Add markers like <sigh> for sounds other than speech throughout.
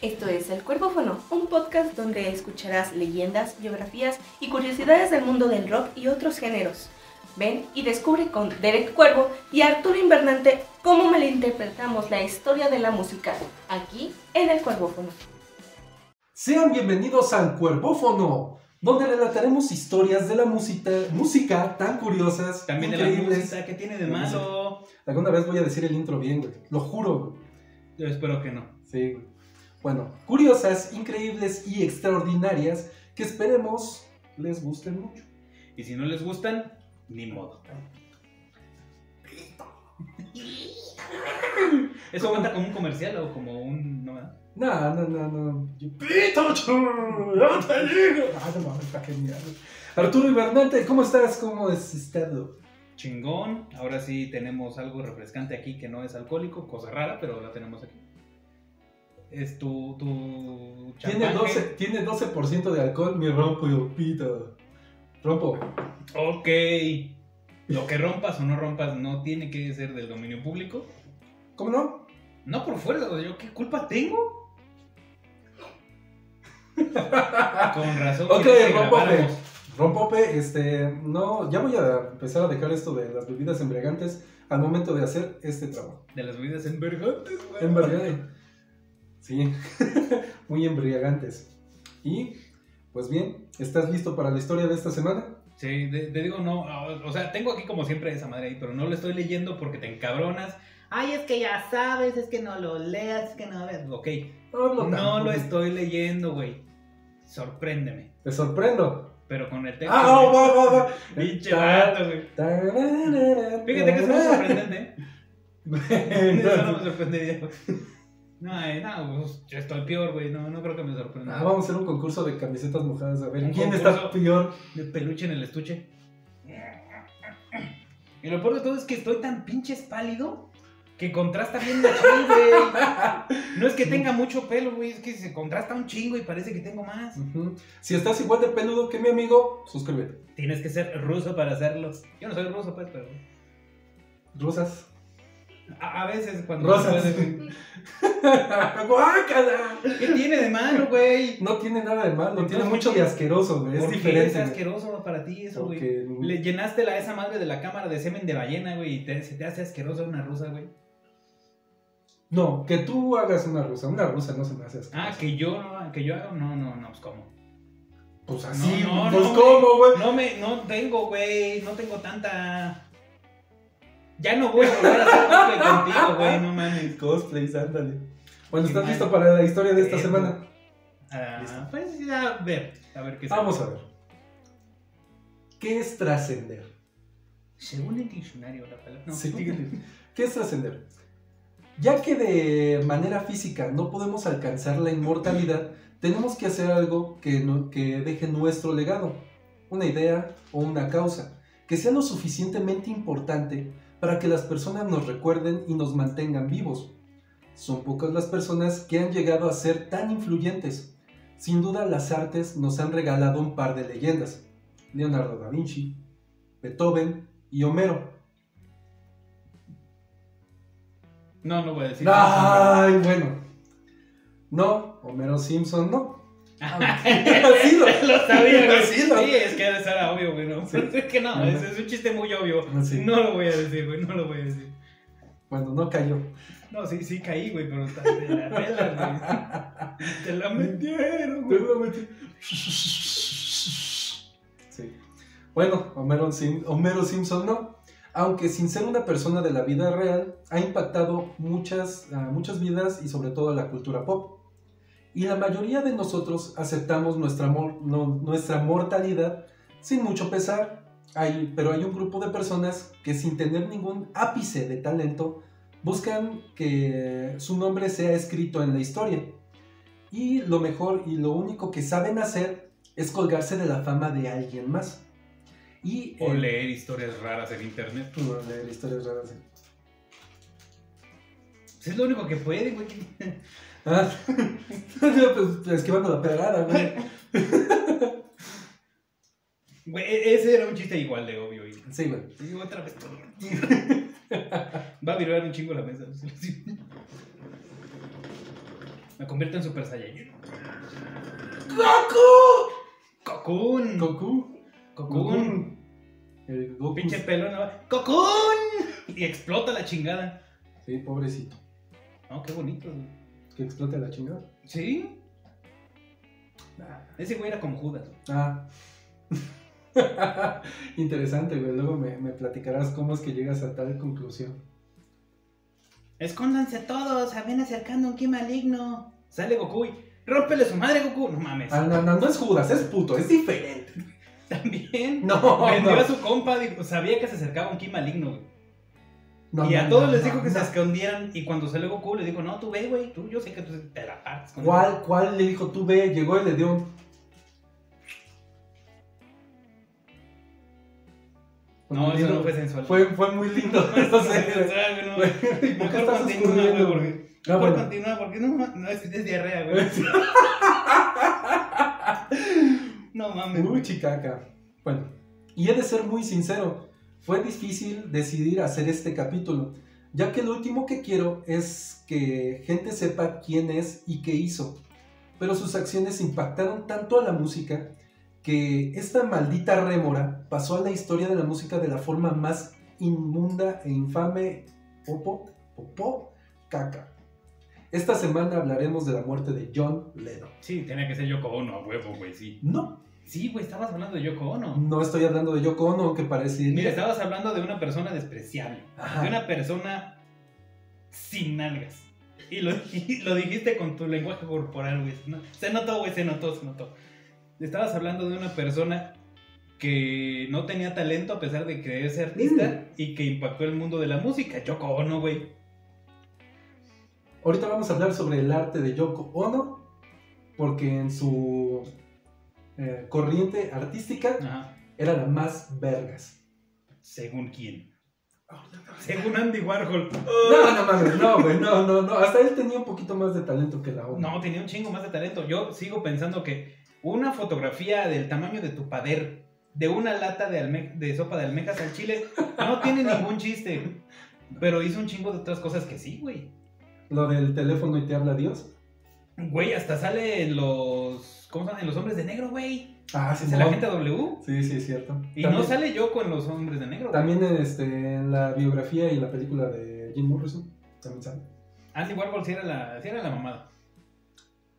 Esto es El Cuervófono, un podcast donde escucharás leyendas, biografías y curiosidades del mundo del rock y otros géneros. Ven y descubre con Derek Cuervo y Arturo Invernante cómo malinterpretamos la historia de la música, aquí en El Cuervófono. Sean bienvenidos al Cuervófono, donde relataremos historias de la música, música tan curiosas, También de la increíbles. música, ¿qué tiene de malo? Alguna vez voy a decir el intro bien, güey. Lo juro, güey. Yo espero que no. Sí, güey. Bueno, curiosas, increíbles y extraordinarias que esperemos les gusten mucho. Y si no les gustan, ni modo. ¿Eso ¿Cómo? cuenta como un comercial o como un.? No. No, no, no, no. Yo- ¡Pikachu! ¡No te digo! Ah, no mames, está genial. Arturo Ibernante, ¿cómo estás? ¿Cómo has estado? Chingón. Ahora sí tenemos algo refrescante aquí que no es alcohólico, cosa rara, pero la tenemos aquí. Es tu. tu Tiene champán 12%, tiene 12 de alcohol, mi rompo y pito. Rompo. Ok. Lo que rompas o no rompas no tiene que ser del dominio público. ¿Cómo no? No por fuerza, yo qué culpa tengo. Con razón. Ok, rompope. Rompope, este, no, ya voy a empezar a dejar esto de las bebidas embriagantes al momento de hacer este trabajo. De las bebidas envergantes, güey. Embriagante. Sí, <laughs> muy embriagantes. Y, pues bien, ¿estás listo para la historia de esta semana? Sí, te, digo, no. O sea, tengo aquí como siempre esa madre ahí, pero no lo estoy leyendo porque te encabronas. Ay, es que ya sabes, es que no lo leas, es que no ves. Ok, No, no lo estoy leyendo, güey. Sorpréndeme. Te sorprendo. Pero con el texto. Ah, güey. va, va, va. <laughs> Pinche vato, güey. Fíjate que eso es sorprendente. ¿eh? <laughs> Eso no me sorprendería. No, eh, no, pues, yo estoy peor, güey. No, no creo que me sorprenda. Ah, vamos a hacer un concurso de camisetas mojadas. A ver, ¿quién está peor? De peluche en el estuche. Y lo peor de todo es que estoy tan pinches pálido que contrasta bien machín, güey. No es que tenga mucho pelo, güey, es que se contrasta un chingo y parece que tengo más. Si estás igual de peludo que mi amigo, suscríbete. Tienes que ser ruso para hacerlo. Yo no soy ruso, pues, pero. Rusas. A, a veces cuando. Rosas. se puede, güey. <laughs> ¡Guácala! ¿Qué tiene de malo, güey? No tiene nada de malo, tiene mucho de asqueroso, güey. Es ¿Por qué diferente. es asqueroso para ti eso, güey? Le llenaste la, esa madre de la cámara de semen de ballena, güey, y te, se te hace asqueroso una rusa, güey. No, que tú hagas una rusa. Una rusa no se me hace asqueroso. Ah, que yo, no- que yo hago, no, no, no, pues cómo. Pues así, No, no, pues no, cómo, güey. No me, no tengo, güey, no tengo tanta... Ya no voy a volver a hacer cosplay contigo, güey, no mames. Cosplays, ándale. Bueno, ¿estás mal. listo para la historia de esta Eh, semana? Ah, Listo. pues a ver, a ver qué Vamos sale. a ver. ¿Qué es trascender? Según el diccionario, la palabra... No, Sí. ¿Qué es trascender? Ya que de manera física no podemos alcanzar la inmortalidad, tenemos que hacer algo que, no- que deje nuestro legado, una idea o una causa, que sea lo suficientemente importante para que las personas nos recuerden y nos mantengan vivos. Son pocas las personas que han llegado a ser tan influyentes. Sin duda las artes nos han regalado un par de leyendas. Leonardo da Vinci, Beethoven y Homero. No, no voy a decir. Ay, bueno. No, Homero Simpson no. Sí, <laughs> lo- sabía, güey. Sí, es que debe ser obvio, güey, ¿no? Sí. <laughs> Es que no, es, es un chiste muy obvio. Sí. No lo voy a decir, güey, no lo voy a decir. Bueno, no cayó. No, sí, sí caí, güey, pero está de la pela, güey. <laughs> Te la metieron, güey. Sí. Bueno, Homero, Sim- Homero Simpson no. Aunque sin ser una persona de la vida real, ha impactado muchas, muchas vidas y sobre todo a la cultura pop. Y la mayoría de nosotros aceptamos nuestra, mor- no- nuestra mortalidad sin mucho pesar. Hay, pero hay un grupo de personas que sin tener ningún ápice de talento buscan que su nombre sea escrito en la historia. Y lo mejor y lo único que saben hacer es colgarse de la fama de alguien más. Y O eh, leer historias raras en internet. no, leer historias raras. Pues es lo único que puede, güey. Ah, <laughs> pues, esquivando la pedrada, güey. <laughs> Güey, e- ese era un chiste igual de obvio. Sí, güey. y otra vez. <laughs> Va a virar un chingo la mesa. Me convierto en Super Saiyajin. ¡Goku! ¡Cocoon! ¿Goku? ¡Cocoon! El Goku. Pinche pelón. ¿no? ¡Cocoon! Y explota la chingada. Sí, pobrecito. No, qué bonito. güey. Que explote la chingada. ¿Sí? Ese güey era como Judas. Ah. <laughs> Interesante, güey. Luego me, me platicarás cómo es que llegas a tal conclusión. Escóndanse todos, se viene acercando un ki maligno. Sale Goku y rómpele su madre, Goku. No mames. Ah, no, no, no es Judas, es puto, es diferente. <laughs> También. No, Vendió no. a su compa, dijo, sabía que se acercaba un ki maligno, güey. No, y a no, todos no, les no, dijo que se no. escondieran. Y cuando salió Goku, le dijo, no, tú ve, güey, tú, yo sé que tú te la partes con ¿Cuál, ¿Cuál le dijo tú ve? Llegó y le dio un. No, eso no fue sensual. Fue, fue muy lindo. <laughs> No eso sí. <laughs> sensual, güey, no. Güey, ¿por qué Mejor estás continúa, güey, porque... Ah, Mejor bueno. continúa, porque no, no es, es diarrea, güey. <laughs> No mames. Uy, chicaca. Bueno, y he de ser muy sincero, fue difícil decidir hacer este capítulo, ya que lo último que quiero es que gente sepa quién es y qué hizo. Pero sus acciones impactaron tanto a la música que esta maldita rémora pasó a la historia de la música de la forma más inmunda e infame. Popo, popó, caca. Esta semana hablaremos de la muerte de John Lennon. Sí, tenía que ser Yoko Ono, a huevo, güey, sí. No, Sí, güey, estabas hablando de Yoko Ono. no estoy hablando de Yoko Ono, que parece... Mira, estabas hablando de una persona despreciable. Ajá. De una persona sin nalgas. Y lo, <laughs> y lo dijiste con tu lenguaje corporal, güey. No, se notó, güey, se notó, se notó. Estabas hablando de una persona que no tenía talento a pesar de querer ser artista y que impactó el mundo de la música. Yoko Ono, güey. Ahorita vamos a hablar sobre el arte de Yoko Ono, porque en su eh, corriente artística Ajá. era la más vergas. Según quién. Según Andy Warhol. No, no mames, no, güey, no, no, no. Hasta él tenía un poquito más de talento que la Ono. No, tenía un chingo más de talento. Yo sigo pensando que una fotografía del tamaño de tu pader, de una lata de, alme- de sopa de almejas al chile, no tiene ningún chiste. Pero hizo un chingo de otras cosas que sí, güey. Lo del teléfono y te habla Dios. Güey, hasta sale en los. ¿Cómo se llama? En los hombres de negro, güey. Ah, sí, Es el agente W. Sí, sí, es cierto. Y también, no sale yo con los hombres de negro. También en, este, en la biografía y la película de Jim Morrison. También sale. Andy Warhol sí era la, sí era la mamada.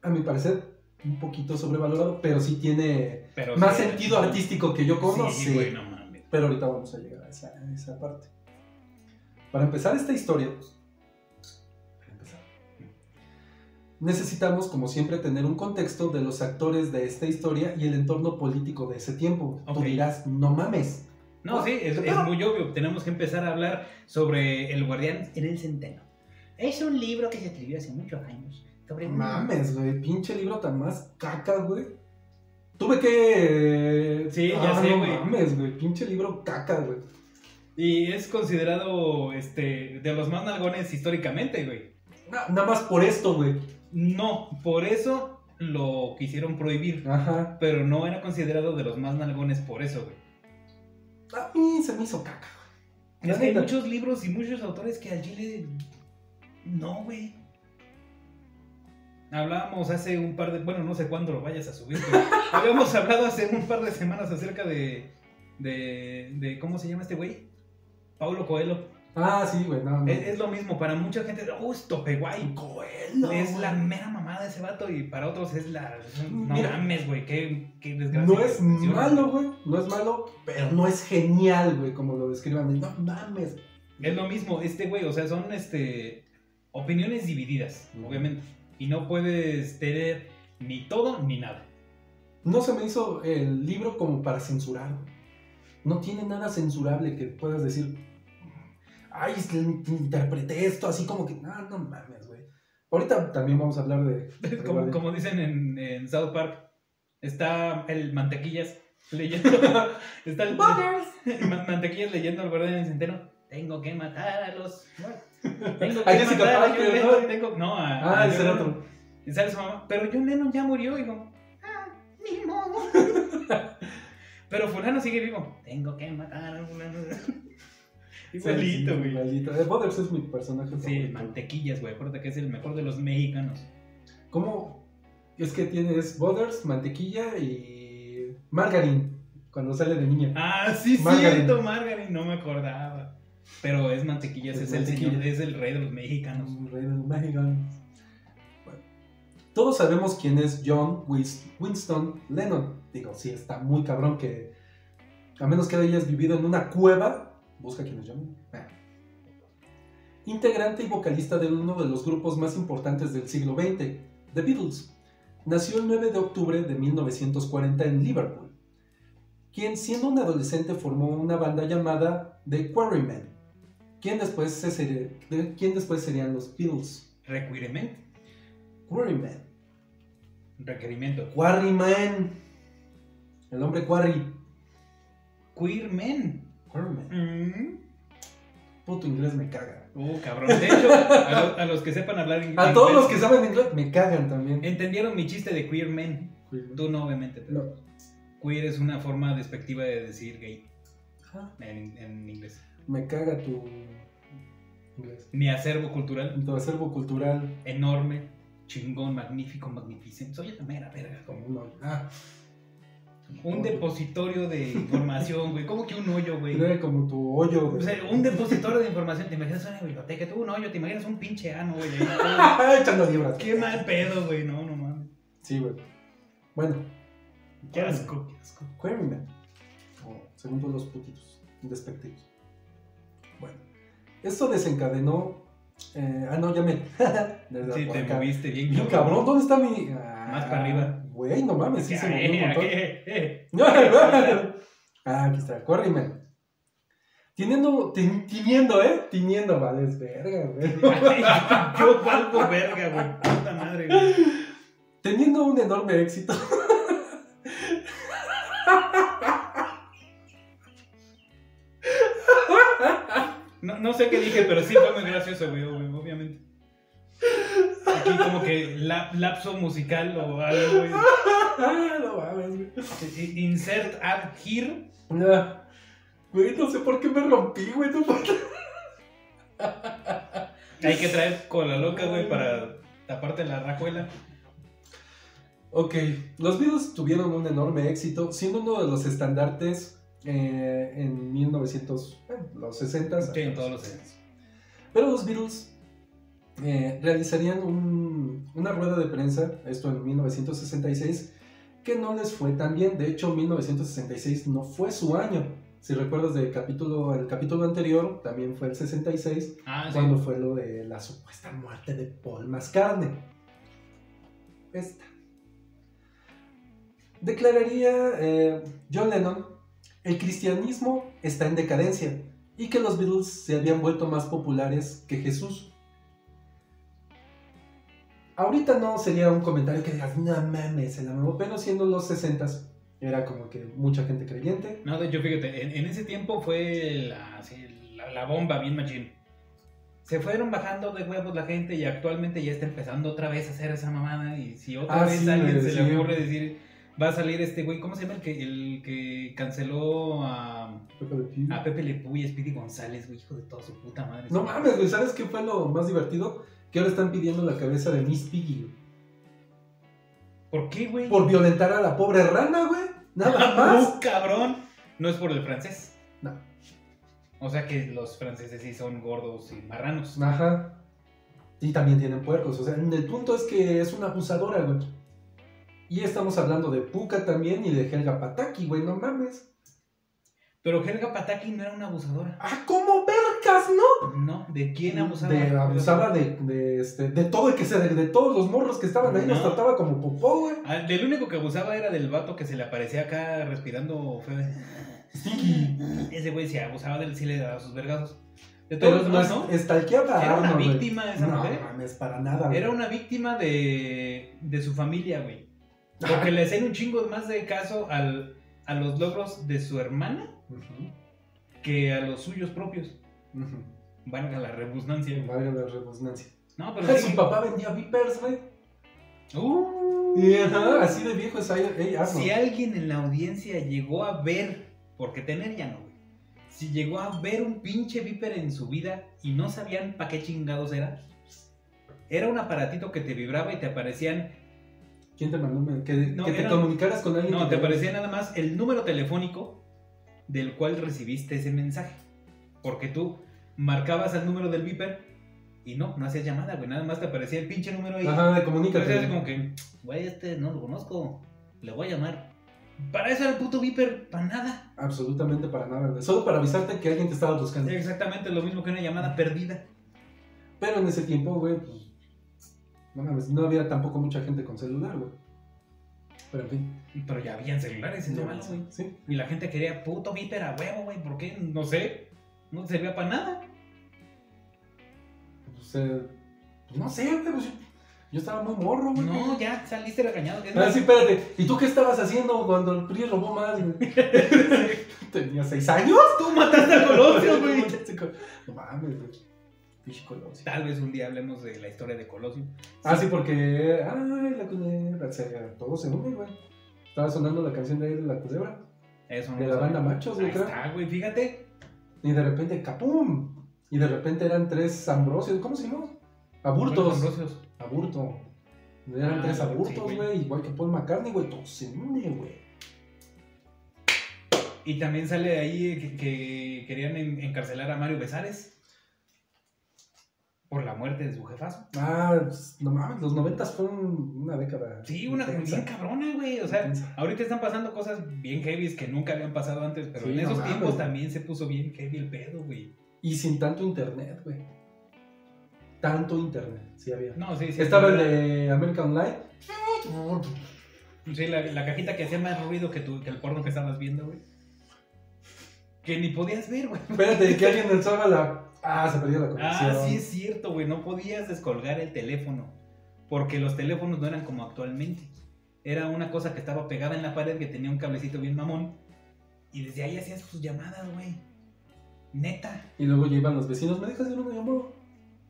A mi parecer, un poquito sobrevalorado, pero sí tiene Pero más sí, sentido artístico que yo como. Sí, no mames. Pero ahorita vamos a llegar a esa, a esa parte. Para empezar esta historia, necesitamos, como siempre, tener un contexto de los actores de esta historia y el entorno político de ese tiempo. Tú Ok. dirás, no mames. No, sí, es, muy obvio. Tenemos que empezar a hablar sobre El Guardián en el Centeno. Es un libro que se escribió hace muchos años. Sobre Mames, güey, pinche libro tan más caca, güey. Tuve que... Sí, ya Ah, sé, no güey. mames, güey, pinche libro caca, güey. Y es considerado este, de los más nalgones históricamente, güey. Na- nada más por esto, güey. No, por eso lo quisieron prohibir. Ajá. Pero no era considerado de los más nalgones por eso, güey. A mí se me hizo caca, güey. Es que hay muchos libros y muchos autores que al chile. No, güey. Hablábamos hace un par de. Bueno, no sé cuándo lo vayas a subir, pero <laughs> habíamos hablado hace un par de semanas acerca de. de. de ¿Cómo se llama este güey? Paulo Coelho. Ah, sí, güey, no, no. Es, es lo mismo, para mucha gente, oh, es tope guay. Coelho, es güey. la mera mamada de ese vato y para otros es la. No Mira. mames, güey, qué, qué desgracia. No es malo, güey. No es malo, pero no es genial, güey, como lo describan. No mames. Es lo mismo, este güey, o sea, son este opiniones divididas, obviamente. Y no puedes tener ni todo ni nada. No se me hizo el libro como para censurar. güey. No tiene nada censurable que puedas decir. Ay, es que interpreté esto así como que. No, no mames, güey. Ahorita también vamos a hablar de. <laughs> Como, como dicen en, en South Park, está el mantequillas leyendo. <laughs> está el <laughs> Ma- mantequillas leyendo al guardián en el centeno. Tengo que matar a los. Tengo que matar a Parker, John ¿no? Lennon, tengo- no, a, Ah, a ese era otro. Y sale su mamá, pero John Lennon ya murió, hijo. Ah, ni modo. pero fulano sigue vivo. Tengo que matar a fulano. Igualito, Sí, güey. Igualito. Butters es mi personaje Sí, favorito. mantequillas, güey. Acuérdate que es el mejor de los mexicanos. ¿Cómo? Es que tienes butters, mantequilla y margarine cuando sale de niña. Ah, sí, Margarine. cierto, Margarine, no me acordaba. Pero es mantequilla, Es es, el mantequilla. señor, es el rey de los mexicanos. Un rey del Mexican. Bueno, todos sabemos quién es John Winston Lennon. Digo, sí, está muy cabrón que, a menos que hayas vivido en una cueva, busca es John. Ah. Integrante y vocalista de uno de los grupos más importantes del siglo XX, The Beatles. Nació el 9 de octubre de 1940 en Liverpool, quien siendo un adolescente formó una banda llamada The Quarrymen, quien después, se sería- quien después serían los Beatles. Requirement, Quarrymen. requerimiento. Quarryman. El hombre Quarry. Queer men. Quarryman. Mm. Puto inglés me caga. Uh, cabrón. De hecho, a, lo- a los que sepan hablar inglés. A todos los que saben inglés me cagan también. Entendieron mi chiste de queer men. Tú no, obviamente. pero No. Queer es una forma despectiva de decir gay Ajá. en, en inglés. Me caga tu inglés. Mi acervo cultural Tu acervo cultural enorme, chingón, magnífico, magnificente. Soy la mera verga. como un. Ah, Un depositorio de información, güey. ¿Cómo que un hoyo, güey? Era como tu hoyo. O de- sea, un depositorio de información. ¿Te imaginas una biblioteca? Tú un hoyo, ¿te imaginas un pinche ano, güey? <laughs> Echando libras. Qué mal pedo, güey. No, no mames. Sí, güey. Bueno. Qué asco, qué asco. Quarryman. O según todos los putitos despectivos. Bueno. Esto desencadenó. eh, ah, no, ya me. <laughs> Sí, te acá. moviste bien. Bien cabrón, ¿dónde está mi.? Ah, Más para arriba. Güey, no mames, sí se movió un Eh, montón. <laughs> eh, eh. ah, aquí está, Quarryman. Teniendo, tin- tiniendo, ¿eh? Tiniendo, vale, es verga, güey. <laughs> Yo valgo verga, güey. Puta madre, güey. Teniendo un enorme éxito. No, no sé qué dije, pero sí fue muy gracioso, güey. Aquí como que la- lapso musical o algo, ah, no mames, Insert add here. Ah, Güey, no sé por qué me rompí, güey. No, por. Hay que traer cola loca, güey, para taparte la rajuela. Ok, los Beatles tuvieron un enorme éxito, siendo uno de los estandartes eh, en 1900, bueno, los 60 Sí, en todos los años. Pero los Beatles eh, realizarían un- una rueda de prensa, esto en 1966, que no les fue tan bien. De hecho, 1966 no fue su año. Si recuerdas del capítulo, el capítulo anterior, también fue el 66, Ah, sí. cuando fue lo de la supuesta muerte de Paul Mascarne. Esta. Declararía eh, John Lennon, el cristianismo está en decadencia y que los Beatles se habían vuelto más populares que Jesús. Ahorita no sería un comentario que digas, no mames, se la mamó", pero siendo los 60 era como que mucha gente creyente. No, de hecho, fíjate, en, en ese tiempo fue la, así, la, la bomba bien machín. Se fueron bajando de huevos la gente y actualmente ya está empezando otra vez a hacer esa mamada. Y si otra Ah, vez sí, a alguien se le ocurre decir, va a salir este güey, ¿cómo se llama el que, el que canceló a, a Pepe Le Pew y Speedy González, güey, hijo de toda su puta madre? No mames, güey, ¿sabes qué fue lo más divertido? Que ahora están pidiendo la cabeza de Miss Piggy, güey. ¿Por qué, güey? Por violentar a la pobre rana, güey. Nada <laughs> más. ¡Uh, cabrón! No es por el francés. No. O sea que los franceses sí son gordos y marranos. Ajá. Y también tienen puercos. O sea, el punto es que es una abusadora, güey. Y estamos hablando de Puka también y de Helga Pataki, güey, no mames. Pero Helga Pataki no era una abusadora. ¡Ah, cómo vergas, no! No, ¿de quién abusaba? De, abusaba de, de, este, de todo el que se. De, de todos los morros que estaban ahí, los No. trataba como popó, güey. Ah, del único que abusaba era del vato que se le aparecía acá respirando feo. Sí. Ese güey se abusaba del sí le daba sus vergazos. De Pero todos los demás, ¿no? estalqueaba a Era una güey. víctima esa no, mujer. mames, para nada, güey. Era una víctima de, de su familia, güey. <laughs> Porque le hacían un chingo más de caso al, a los logros de su hermana que a los suyos propios. ujú. Valga la rebusnancia. Valga la redundancia. No, pero sí. Su papá vendía Vipers, güey. Uh, así de viejo es ahí, ey, Arnold. si alguien en la audiencia llegó a ver, porque tener ya no, güey. Si llegó a ver un pinche Viper en su vida y no sabían para qué chingados era, Era un aparatito que te vibraba y te aparecían. ¿Quién te mandó? Que, No, que te era- comunicaras con alguien. No, te aparecía nada más el número telefónico del cual recibiste ese mensaje. Porque tú marcabas el número del viper y no, no hacías llamada, güey. Nada más te aparecía el pinche número ahí. Ajá, Entonces comunícate. así como que, güey, este no lo conozco. Le voy a llamar. Para eso era el puto viper, para nada. Absolutamente para nada, güey. Solo para avisarte que alguien te estaba buscando. Exactamente lo mismo que una llamada perdida. Pero en ese tiempo, güey, pues. No mames, no había tampoco mucha gente con celular, güey. Pero en fin. Pero ya habían celulares, es lo malo, güey. Sí. Y la gente quería puto viper a huevo, güey. ¿Por qué? No sé. No servía para nada. Pues, eh, pues no sé, güey. pues, yo, yo estaba muy morro, güey. No, ya saliste regañado. Es Ah, sí, espérate. ¿Y tú qué estabas haciendo cuando el PRI robó más, güey? <laughs> ¿Tenía seis años? Tú mataste a Colosio, güey. <laughs> No mames, güey. Colosio. Tal vez un día hablemos de la historia de Colosio. Ah, sí, porque. Ay, la culebra. O sea, todo se une, güey. Estaba sonando la canción de él, La Culebra. Eso no De la banda Machos, güey, Ahí está, güey, fíjate. Y de repente, ¡capum! Y de repente eran tres Ambrosios. ¿Cómo se llama? Aburtos. Ambrosios. Aburto. Eran Ah, tres aburtos, güey. Igual que Paul McCartney, güey. Todo se une, güey. Y también sale de ahí que, que querían en- encarcelar a Mario Besares. Por la muerte de su jefazo. Ah, pues, no mames, los noventas fueron una década. Sí, una intensa. bien cabrona, güey. O sea, Intensa. ahorita están pasando cosas bien heavy que nunca habían pasado antes, pero Sí, en no esos mames, tiempos güey. también se puso bien heavy el pedo, güey. Y sin tanto internet, güey. Tanto internet, sí había. No, sí, sí. Estaba el de American Life. Sí, la, la cajita que hacía más ruido que, tu, que el porno que estabas viendo, güey. Que ni podías ver, güey. Espérate, que alguien alzaba la. Ah, se perdió la conexión. Ah, sí es cierto, güey. No podías descolgar el teléfono. Porque los teléfonos no eran como actualmente. Era una cosa que estaba pegada en la pared que tenía un cablecito bien mamón. Y desde ahí hacías sus llamadas, güey. Neta. Y luego ya iban los vecinos. ¿Me dejas ver una llamada?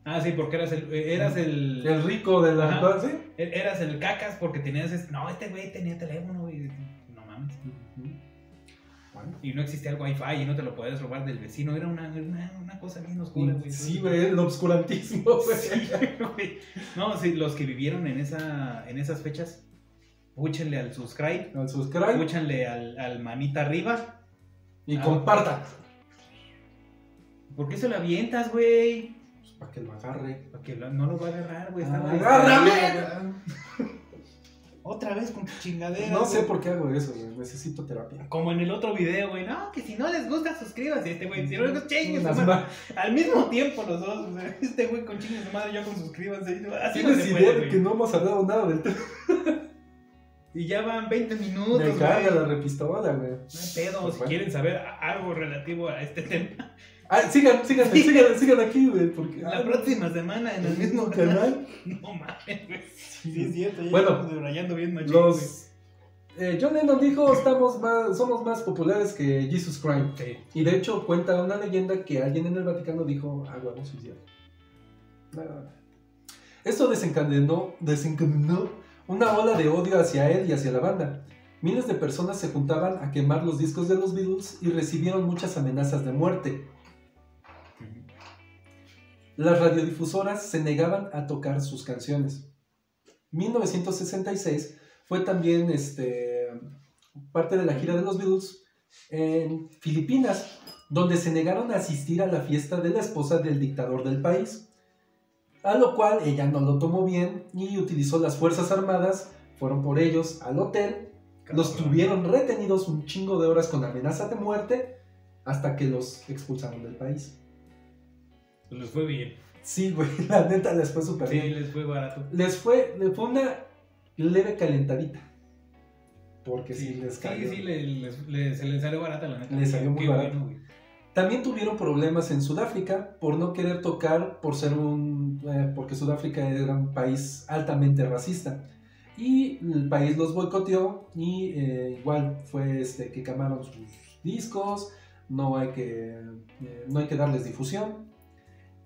Ah, sí, porque eras el. Eras el. El rico de la. Ajá. ¿Sí? Eras el cacas porque tenías. No, este güey tenía teléfono, güey. Y no existía el wifi y no te lo podías robar del vecino. Era una, una, una cosa bien oscura, güey. Sí, güey, el obscurantismo, güey. Sí, güey. No, sí, los que vivieron en, esa, en esas fechas, púchenle al subscribe, Al subscribe púchenle al, al manita arriba. y Ah. compartan. ¿Por qué se lo avientas, güey? Pues, para que lo agarre. Para que lo- no lo va a agarrar, güey. estaba ¡Agárrame! Otra vez con tu chingadera. No sé por qué hago eso, güey. Necesito terapia. Como en el otro video, güey. No, que si no les gusta, suscríbanse. Este güey, si no les gusta, chingue su Las madre. ma- Al mismo tiempo los dos. <laughs> este güey con chingue su madre, yo con suscríbanse. Así no ¿Tienes se idea puede, que no hemos hablado nada del tema? Y ya van 20 minutos, Me güey. carga la repistola, güey. No hay pedo, Pues si bueno. quieren saber algo relativo a este <laughs> tema. Ah, sigan, sigan, Sí. sigan, sigan aquí, güey. Porque. La ah, próxima semana en el mismo canal. <laughs> No mames, güey. Sí, es cierto, ya Bueno, estamos bien machín. Los. eh, John Lennon dijo: estamos más, somos más populares que Jesus Christ. Sí. Y de hecho, cuenta una leyenda que alguien en el Vaticano dijo: Ah, cierto". Nada. Esto desencadenó, desencadenó una ola de odio hacia él y hacia la banda. Miles de personas se juntaban a quemar los discos de los Beatles y recibieron muchas amenazas de muerte. Las radiodifusoras se negaban a tocar sus canciones. 1966 fue también este, parte de la gira de los Beatles en Filipinas, donde se negaron a asistir a la fiesta de la esposa del dictador del país. A lo cual ella no lo tomó bien y utilizó las Fuerzas Armadas, fueron por ellos al hotel, los tuvieron retenidos un chingo de horas con amenaza de muerte hasta que los expulsaron del país. Pues les fue bien. Sí, güey, <laughs> la neta les fue súper Sí, bien. les fue barato. Les fue, les fue una leve calentadita. Porque sí, les sí, cayó. sí, le- les- le- se les salió barata la neta. Les salió muy bueno. También tuvieron problemas en Sudáfrica por no querer tocar por ser un eh, porque Sudáfrica era un país altamente racista y el país los boicoteó y eh, igual fue este que quemaron sus discos no hay que eh, no hay que darles difusión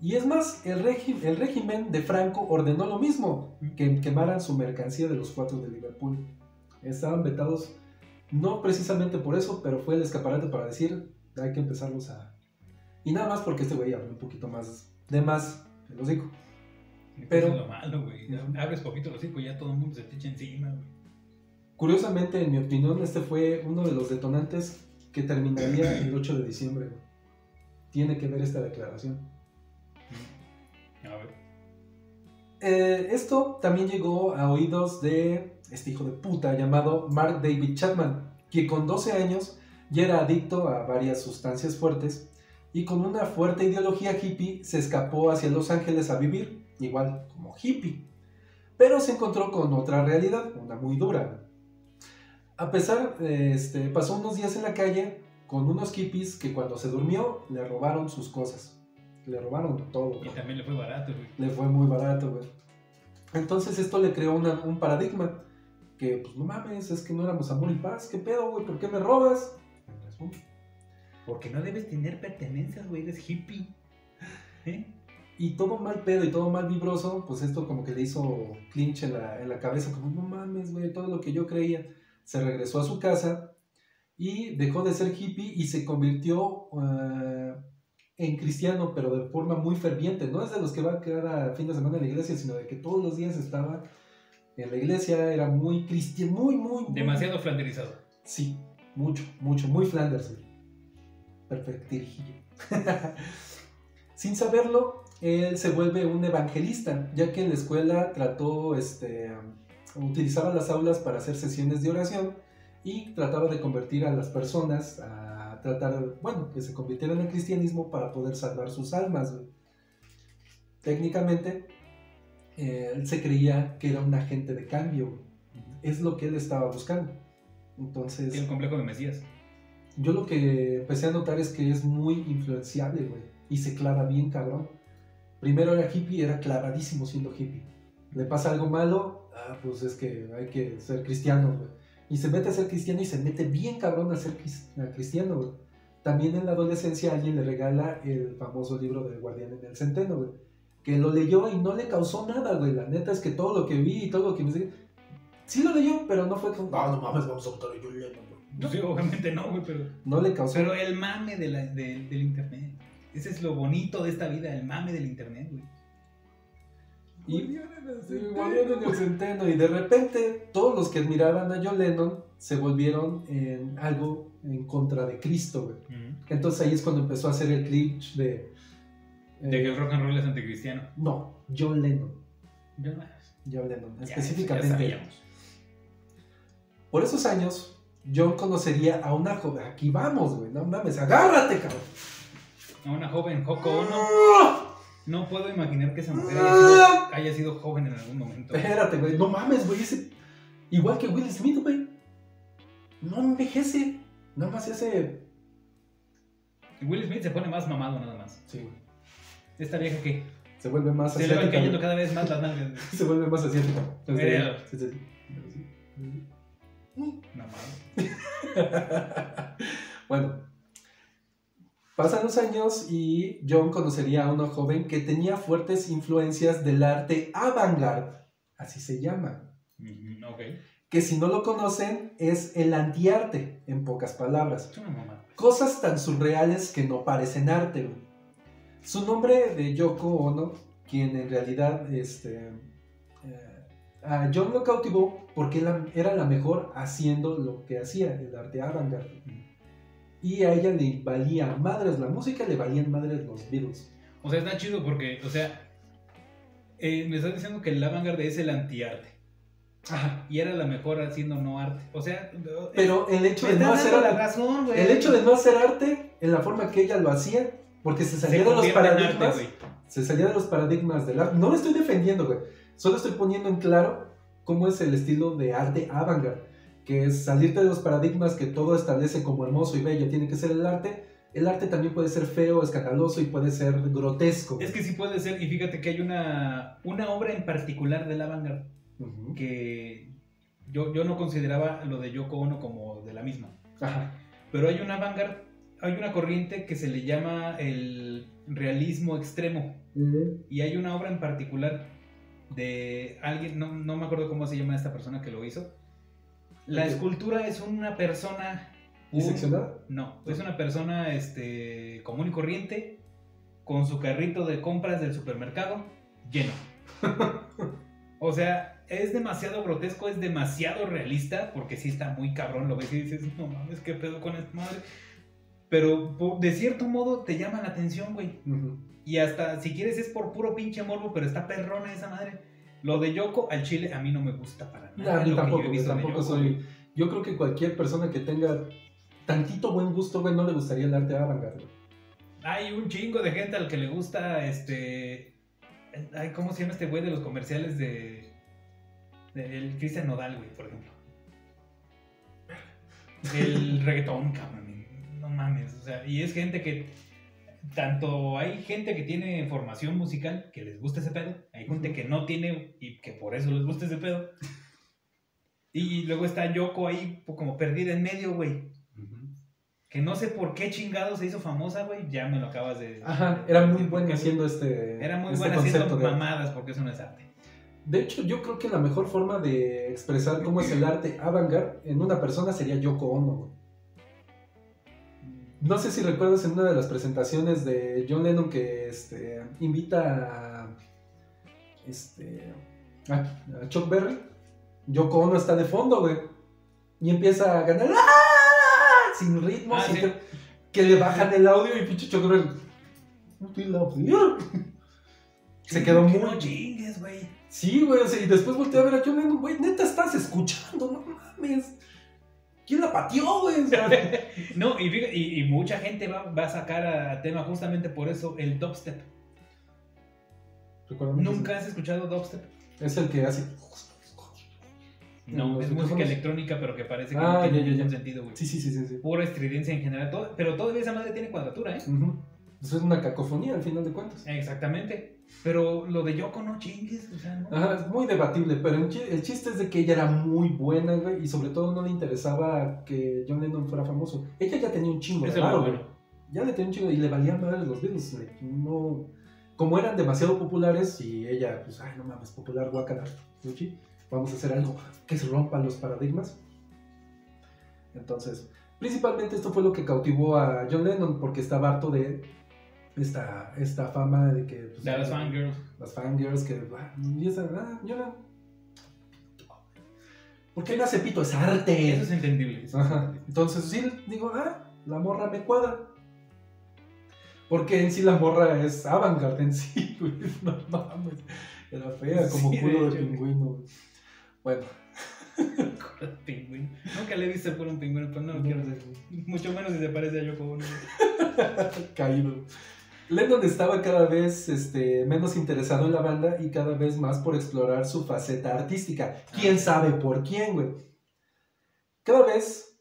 y es más el, régi- el régimen de Franco ordenó lo mismo que quemaran su mercancía de los cuatro de Liverpool estaban vetados no precisamente por eso pero fue el escaparate para decir hay que empezarlos a... Y nada más porque este güey habló un poquito más de más, el hocico. Pero- Eso es lo malo, güey. Abres poquito los y ya todo el mundo se te echa encima, güey. Curiosamente, en mi opinión, este fue uno de los detonantes que terminaría el 8 de diciembre. güey. Tiene que ver esta declaración. Eh, esto también llegó a oídos de este hijo de puta llamado Mark David Chapman, que con 12 años ya era adicto a varias sustancias fuertes y con una fuerte ideología hippie se escapó hacia Los Ángeles a vivir, igual como hippie. Pero se encontró con otra realidad, una muy dura. A pesar, este, pasó unos días en la calle con unos hippies que cuando se durmió le robaron sus cosas. Le robaron todo. Y también le fue barato, güey. Le fue muy barato, güey. Entonces esto le creó una- un paradigma. Que, pues, no mames, es que no éramos amor y paz. ¿Qué pedo, güey? ¿Por qué me robas? Porque no debes tener pertenencias, güey. Eres hippie. <laughs> ¿Eh? Y todo mal pedo y todo mal vibroso, pues esto como que le hizo clinch en la, en la cabeza. Como, no mames, güey, todo lo que yo creía. Se regresó a su casa y dejó de ser hippie y se convirtió ah, en cristiano, pero de forma muy ferviente. No es de los que va cada fin de semana a la iglesia, sino de que todos los días estaba en la iglesia, era muy cristiano, muy, muy, Demasiado flanderizado. Sí, mucho, mucho, muy Flanders. Perfectirijillo. <laughs> Sin saberlo, él se vuelve un evangelista, ya que en la escuela trató, este, utilizaba las aulas para hacer sesiones de oración y trataba de convertir a las personas a tratar, bueno, que se convirtieran en cristianismo para poder salvar sus almas. güey. Técnicamente, eh, él se creía que era un agente de cambio. güey. Es lo que él estaba buscando. Entonces, Tiene un complejo de Mesías. yo lo que empecé a notar es que es muy influenciable, güey. Y se clava bien cabrón. Primero era hippie, era clavadísimo siendo hippie. Le pasa algo malo, ah, pues es que hay que ser cristiano, güey. Y se mete a ser cristiano y se mete bien cabrón a ser cristiano, güey. También en la adolescencia alguien le regala el famoso libro del Guardián en el Centeno, güey. Que lo leyó y no le causó nada, güey. La neta es que todo lo que vi y todo lo que me... Sí lo leyó, pero no fue como... No, no mames, vamos a votar a Lennon, güey". No, Sí, obviamente no, güey, pero. no le causó Pero el mame de la- de- del internet. Ese es lo bonito de esta vida, el mame del internet, güey. Y Guardián en el centeno. Y de repente, todos los que admiraban a John Lennon se volvieron en algo en contra de Cristo, güey. Entonces ahí es cuando empezó a hacer el glitch de. De que eh, el rock and roll es anticristiano. no, John Lennon. John Lennon, Ya específicamente. Por esos años, John conocería a una joven. Aquí vamos, güey, no mames, agárrate, cabrón. A una joven Hoko Ono. No puedo imaginar que esa mujer haya sido, haya sido joven en algún momento. Espérate, güey, no mames, güey, ese. Igual que Will Smith, güey. No envejece. Nada más se hace. Will Smith se pone más mamado nada más. Sí, güey. Esta vieja que Se vuelve más se le van asiática, cayendo cada vez más las nalgas. <laughs> Se vuelve más asiático. Sí, sí, sí. No mames. <laughs> bueno, pasan los años y John conocería a una joven que tenía fuertes influencias del arte avant-garde, así se llama. Que si no lo conocen es el antiarte, en pocas palabras. Cosas tan surreales que no parecen arte. Su nombre de Yoko Ono, quien en realidad este, eh, a John lo cautivó porque era la mejor haciendo lo que hacía, el arte avant-garde. Y a ella le valía madres la música, le valían madres los Beatles. O sea, está chido porque, o sea, eh, me estás diciendo que el avant-garde es el antiarte. Ajá. Y era la mejor haciendo no arte. O sea, Pero el hecho de no hacer la arte, razón, güey. el hecho de no hacer arte en la forma que ella lo hacía, porque se se salía de los arte, paradigmas. güey. se salía de los paradigmas del arte. No lo estoy defendiendo, güey. Solo estoy poniendo en claro cómo es el estilo de arte avant-garde. Que es salirte de los paradigmas que todo establece como hermoso y bello tiene que ser el arte. El arte también puede ser feo, escandaloso y puede ser grotesco. Es que sí puede ser, y fíjate que hay una, una obra en particular del avant-garde Ujú. que yo, yo no consideraba lo de Yoko Ono como de la misma. Ajá. Pero hay una avant-garde, hay una corriente que se le llama el realismo extremo. Y hay una obra en particular de alguien, no, no me acuerdo cómo se llama esta persona que lo hizo. La escultura es una persona... un- ¿Diseccionada? No, es una persona este, común y corriente con su carrito de compras del supermercado lleno. <laughs> O sea, es demasiado grotesco, es demasiado realista, porque sí está muy cabrón, lo ves y dices, no mames, qué pedo con esta madre. Pero por- de cierto modo te llama la atención, güey. Y hasta, si quieres, es por puro pinche morbo, pero está perrona esa madre. Lo de Yoko al chile a mí no me gusta para nada. que yo tampoco, he güey, visto de tampoco Yoko, soy. Yo creo que cualquier persona que tenga tantito buen gusto, güey, no le gustaría el arte güey. Hay un chingo de gente al que le gusta este. Ay, ¿Cómo se llama este güey de los comerciales de. de el Cristian Nodal, güey, por ejemplo? El reggaetón, cabrón. No mames. O sea, y es gente que. Tanto hay gente que tiene formación musical que les gusta ese pedo. Hay gente que no tiene y que por eso les gusta ese pedo. Y luego está Yoko ahí pues, como perdida en medio, güey. Que no sé por qué chingado se hizo famosa, güey. Ya me lo acabas de. Ajá, era muy buena haciendo este. Era muy este buena haciendo mamadas porque eso no es arte. De hecho, yo creo que la mejor forma de expresar cómo es el arte avant-garde en una persona sería Yoko Ono. güey. No sé si recuerdas en una de las presentaciones de John Lennon que este, invita a, este, a, a Chuck Berry. Yoko Ono está de fondo, güey. Y empieza a ganar ¡ah! sin ritmo, Ah, sin sí. que, que le bajan el audio y pinche Chuck Berry. <laughs> Se quedó Que muy... No chingues, güey. Sí, güey, o sea, y después volteé a ver a John Lennon, güey, neta estás escuchando, no mames. ¿Quién la pateó, güey? <laughs> No, y, fíjate, y, y mucha gente va, va a sacar a tema justamente por eso el dubstep. ¿Nunca has escuchado dubstep? Es el que hace. No, es música electrónica, pero que parece que Ah, no tiene ya, ya, ningún ya. sentido, güey. Sí, sí, sí, sí. sí. Pura estridencia en general, todo- pero todavía esa madre tiene cuadratura, ¿eh? Eso es una cacofonía al final de cuentas. Exactamente. Pero lo de Yoko no chingues, o sea, no. Ajá, es muy debatible, pero el chi- el chiste es de que ella era muy buena, güey, y sobre todo no le interesaba que John Lennon fuera famoso. Ella ya tenía un chingo bueno. güey. Ya le tenía un chingo y le valía madre los Beatles. güey. No, como eran demasiado populares y ella, pues, ay, no mames, popular, guacala, Gucci, vamos a hacer algo que se rompa los paradigmas. Entonces, principalmente esto fue lo que cautivó a John Lennon porque estaba harto de esta, esta fama de que... pues, De las fangirls. las fangirls que ah, y esa, ah, yo no- ¿Por qué no hace pito? Es arte. Eso es entendible. eso es Ajá. entendible. Entonces sí, digo, ah, la morra me cuadra. Porque en sí la morra es avant-garde en sí, <laughs> güey. No mames. Era fea como Sí, de culo de, güey. pingüino. güey. Bueno, <laughs> Culo de pingüino. Nunca le he visto por un pingüino, pero no lo quiero hacer. Mucho menos si se parece a Yoko Ono. <laughs> caído. Lennon estaba cada vez este, menos interesado en la banda y cada vez más por explorar su faceta artística. ¿Quién sabe por quién, güey? Cada vez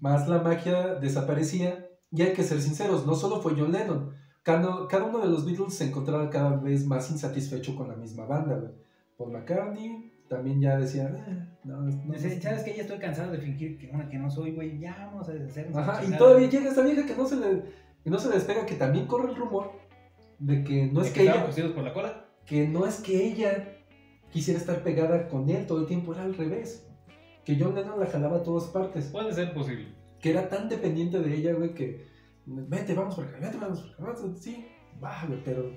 más la magia desaparecía y hay que ser sinceros, no solo fue John Lennon. Cada, cada uno de los Beatles se encontraba cada vez más insatisfecho con la misma banda, güey. Paul McCartney también ya decía, "Eh, no, no, ¿Sabes que Ya estoy cansado de fingir que una que no soy, güey. Ya vamos a deshacernos. Ajá, y todavía llega esta vieja que no se le, que no se despega, que también corre el rumor de que no ¿De es que ella, cosidos por la cola? que no es que ella quisiera estar pegada con él todo el tiempo, era al revés. Que John Lennon la jalaba a todas partes. Puede ser posible. Que era tan dependiente de ella, güey, que vete, vamos por acá, vete, vamos por acá, sí, va, güey, pero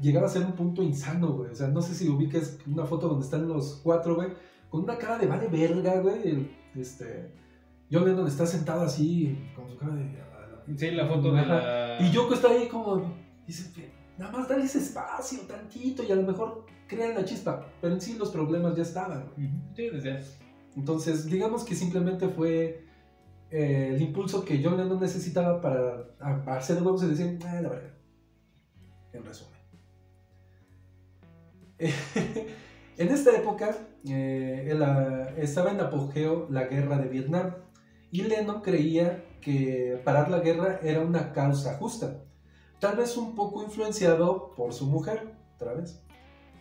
llegaba a ser un punto insano, güey. O sea, no sé si ubiques una foto donde están los cuatro, güey, con una cara de vale verga, güey. el- Este, John Lennon está sentado así, con su cara de... Sí, la foto de Ajá. la. Y Yoko está ahí como, dice, nada más dale ese espacio tantito y a lo mejor crean la chispa. Pero en sí los problemas ya estaban. Sí, desde. Entonces, digamos que simplemente fue eh, el impulso que John Lennon necesitaba para hacer de huevos y decir, ah, la verdad. En resumen. <laughs> en esta época eh, estaba en apogeo la guerra de Vietnam y Lennon creía que parar la guerra era una causa justa. Tal vez un poco influenciado por su mujer, otra vez.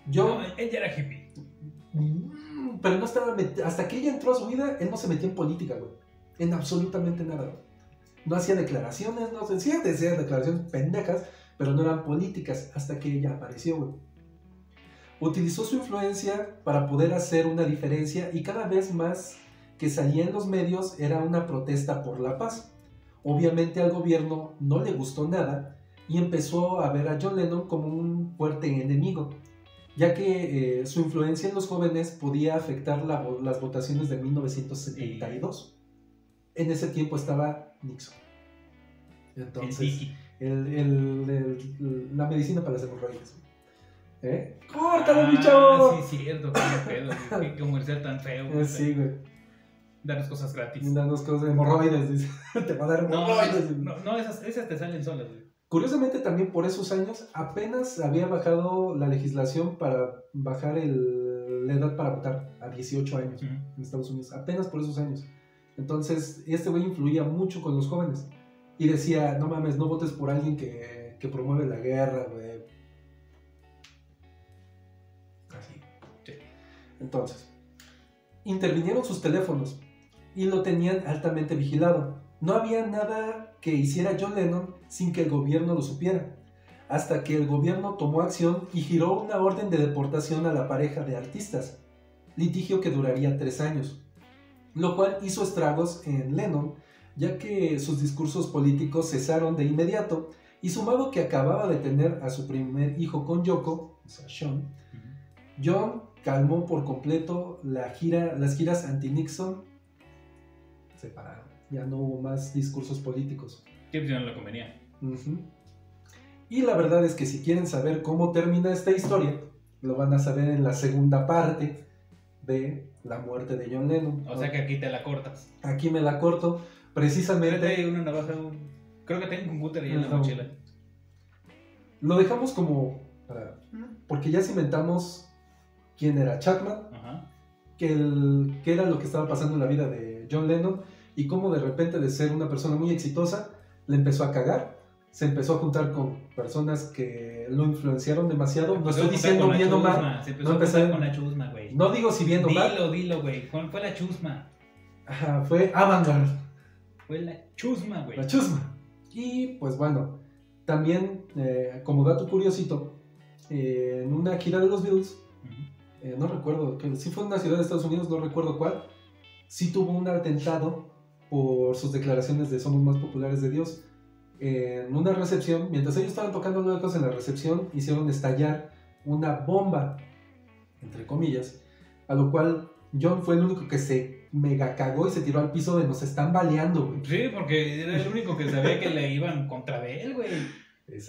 Yo, No, ella era hippie. Mm, Pero no estaba met- hasta que ella entró a su vida, él no se metía en política, güey. En absolutamente nada, güey. No hacía declaraciones, no sé, sí hacía declaraciones pendejas, pero no eran políticas hasta que ella apareció, güey. Utilizó su influencia para poder hacer una diferencia y cada vez más que salía en los medios era una protesta por la paz. Obviamente al gobierno no le gustó nada y empezó a ver a John Lennon como un fuerte enemigo ya que eh, su influencia en los jóvenes podía afectar la las votaciones de 1972. En ese tiempo estaba Nixon. Entonces, Tiki. el- el- el- la medicina para las hemorroides. ¿Eh? ¡Córtalo, Ah, mi chavo! Sí, cierto, qué pedo, qué comercial tan feo. güey. <laughs> Eh, sí, güey. Danos cosas gratis. Danos cosas de hemorroides, dice. <laughs> Te va a dar No, hemorroides. no, no, esas, esas te salen solas, güey. Curiosamente también por esos años apenas había bajado la legislación para bajar el- la edad para votar a 18 años en Estados Unidos, apenas por esos años. Entonces este güey influía mucho con los jóvenes y decía, no mames, no votes por alguien que, que promueve la guerra, güey. Así. Sí. Entonces, intervinieron sus teléfonos y lo tenían altamente vigilado. No había nada que hiciera John Lennon sin que el gobierno lo supiera, hasta que el gobierno tomó acción y giró una orden de deportación a la pareja de artistas, litigio que duraría tres años, lo cual hizo estragos en Lennon, ya que sus discursos políticos cesaron de inmediato y sumado que acababa de tener a su primer hijo con Yoko, o sea, Sean, John calmó por completo la gira, las giras anti-Nixon. Se pararon. Ya no hubo más discursos políticos. ¿Qué opción le convenía? Ujú. Y la verdad es que si quieren saber cómo termina esta historia, lo van a saber en la segunda parte de la muerte de John Lennon. O sea que aquí te la cortas. Aquí me la corto. Precisamente una navaja. Creo que tengo un cúter ahí en la No. mochila. lo dejamos como... para- porque ya cimentamos quién era Chapman, Ajá. que, el, que era lo que estaba pasando en la vida de John Lennon y cómo de repente de ser una persona muy exitosa le empezó a cagar, se empezó a juntar con personas que lo influenciaron demasiado, no estoy diciendo bien o mal, Se empezó no a empecé- con la chusma, güey. no digo si bien o mal, Dilo, dilo, güey. Fue fue la chusma. Ajá, fue Avantgarde, Fue la chusma, güey. la chusma. Y pues bueno, también eh, como dato curiosito, eh, en una gira de los Beatles, Ujú. eh, no recuerdo, que sí fue en una ciudad de Estados Unidos, no recuerdo cuál, sí tuvo un atentado por sus declaraciones de somos más populares de Dios. En una recepción, mientras ellos estaban tocando locos en la recepción, hicieron estallar una bomba, entre comillas, a lo cual John fue el único que se mega cagó y se tiró al piso de nos están baleando, güey. Sí, porque era el único que sabía que le iban contra de él, güey.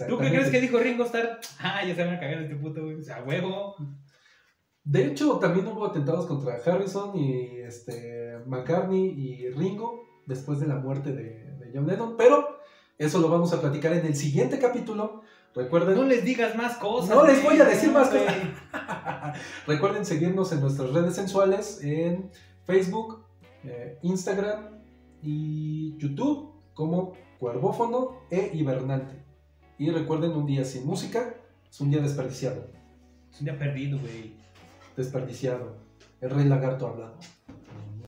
¿Tú qué crees que dijo Ringo Starr? Ah, ya se van a cagar este puto, güey. O sea, huevo. De hecho, también hubo atentados contra Harrison y este, McCartney y Ringo después de la muerte de, de John Lennon, pero eso lo vamos a platicar en el siguiente capítulo. Recuerden, No les digas más cosas. No les voy a decir más cosas. <laughs> recuerden seguirnos en nuestras redes sensuales en Facebook, eh, Instagram y YouTube como Cuervófono e Hibernante. Y recuerden, un día sin música es un día desperdiciado. Es un día perdido, güey. Desperdiciado. El rey lagarto ha hablado.